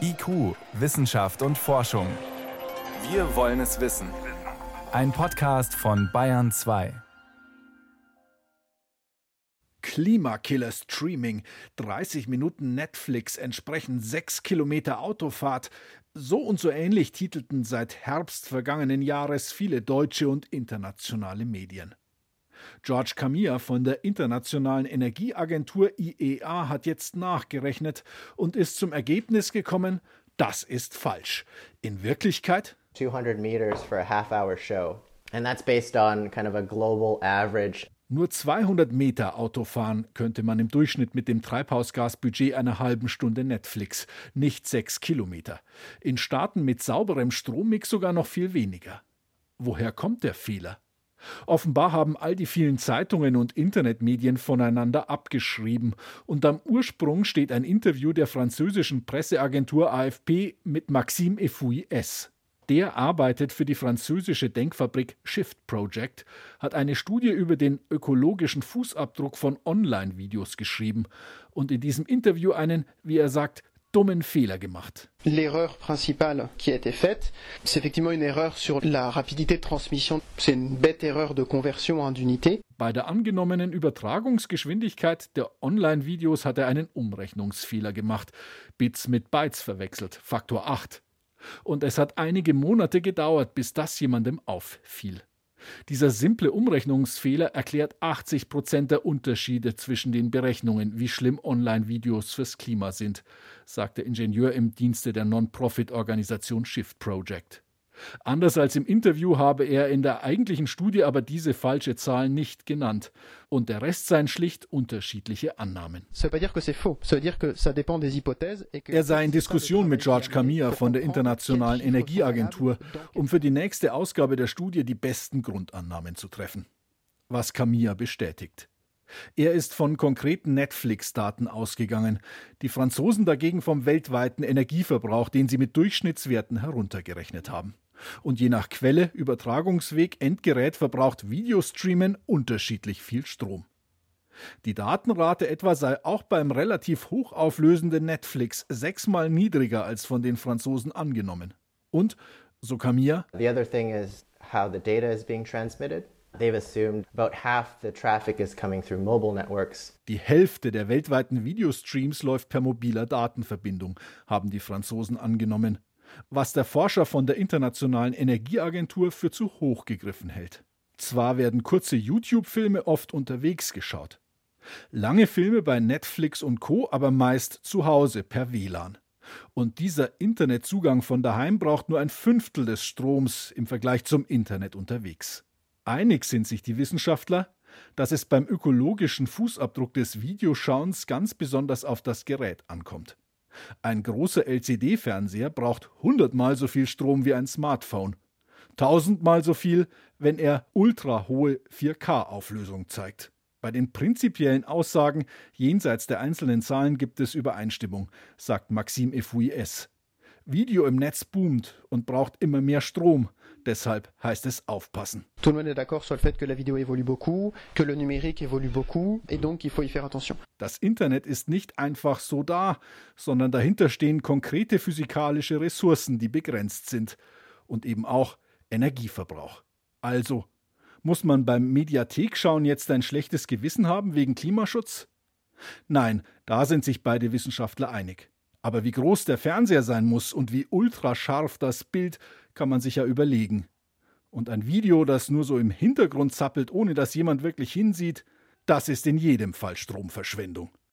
IQ, Wissenschaft und Forschung. Wir wollen es wissen. Ein Podcast von Bayern 2. Klimakiller Streaming, 30 Minuten Netflix entsprechen 6 Kilometer Autofahrt. So und so ähnlich titelten seit Herbst vergangenen Jahres viele deutsche und internationale Medien. George Camilla von der Internationalen Energieagentur IEA hat jetzt nachgerechnet und ist zum Ergebnis gekommen, das ist falsch. In Wirklichkeit 200 meters for a half hour show. And that's based on kind of a global average. Nur 200 Meter Autofahren könnte man im Durchschnitt mit dem Treibhausgasbudget einer halben Stunde Netflix, nicht sechs Kilometer. In Staaten mit sauberem Strommix sogar noch viel weniger. Woher kommt der Fehler? Offenbar haben all die vielen Zeitungen und Internetmedien voneinander abgeschrieben, und am Ursprung steht ein Interview der französischen Presseagentur AFP mit Maxime Efouy-S. Der arbeitet für die französische Denkfabrik Shift Project, hat eine Studie über den ökologischen Fußabdruck von Online-Videos geschrieben und in diesem Interview einen, wie er sagt, dummen Fehler gemacht. L'erreur principale qui a été faite, c'est effectivement une erreur sur la rapidité de transmission. C'est une bête erreur de conversion en unité. Bei der angenommenen Übertragungsgeschwindigkeit der Online-Videos hat er einen Umrechnungsfehler gemacht, Bits mit Bytes verwechselt, Faktor 8. Und es hat einige Monate gedauert, bis das jemandem auffiel. Dieser simple Umrechnungsfehler erklärt 80 Prozent der Unterschiede zwischen den Berechnungen, wie schlimm Online-Videos fürs Klima sind, sagt der Ingenieur im Dienste der Non-Profit-Organisation Shift Project. Anders als im Interview habe er in der eigentlichen Studie aber diese falsche Zahl nicht genannt. Und der Rest seien schlicht unterschiedliche Annahmen. Er sei in Diskussion mit George Camilla von der Internationalen Energieagentur, um für die nächste Ausgabe der Studie die besten Grundannahmen zu treffen. Was Camilla bestätigt. Er ist von konkreten Netflix-Daten ausgegangen, die Franzosen dagegen vom weltweiten Energieverbrauch, den sie mit Durchschnittswerten heruntergerechnet haben. Und je nach Quelle, Übertragungsweg, Endgerät verbraucht Videostreamen unterschiedlich viel Strom. Die Datenrate etwa sei auch beim relativ hochauflösenden Netflix sechsmal niedriger als von den Franzosen angenommen. Und, so Camilla, The other thing is how the data is being transmitted. They've assumed about half the traffic is coming through mobile networks. Die Hälfte der weltweiten Videostreams läuft per mobiler Datenverbindung, haben die Franzosen angenommen was der Forscher von der Internationalen Energieagentur für zu hoch gegriffen hält. Zwar werden kurze YouTube-Filme oft unterwegs geschaut, lange Filme bei Netflix und Co, aber meist zu Hause per WLAN. Und dieser Internetzugang von daheim braucht nur ein Fünftel des Stroms im Vergleich zum Internet unterwegs. Einig sind sich die Wissenschaftler, dass es beim ökologischen Fußabdruck des Videoschauens ganz besonders auf das Gerät ankommt. Ein großer LCD-Fernseher braucht hundertmal so viel Strom wie ein Smartphone. Tausendmal so viel, wenn er ultra hohe 4K-Auflösung zeigt. Bei den prinzipiellen Aussagen jenseits der einzelnen Zahlen gibt es Übereinstimmung, sagt Maxime Efouy-S. Video im Netz boomt und braucht immer mehr Strom. Deshalb heißt es aufpassen. Tout le monde est d'accord sur le fait que la vidéo évolue beaucoup, que le numérique évolue beaucoup, et donc il faut y faire attention. Das Internet ist nicht einfach so da, sondern dahinter stehen konkrete physikalische Ressourcen, die begrenzt sind. Und eben auch Energieverbrauch. Also, muss man beim Mediathek-Schauen jetzt ein schlechtes Gewissen haben wegen Klimaschutz? Nein, da sind sich beide Wissenschaftler einig. Aber wie groß der Fernseher sein muss und wie ultrascharf das Bild, kann man sich ja überlegen. Und ein Video, das nur so im Hintergrund zappelt, ohne dass jemand wirklich hinsieht, das ist in jedem Fall Stromverschwendung.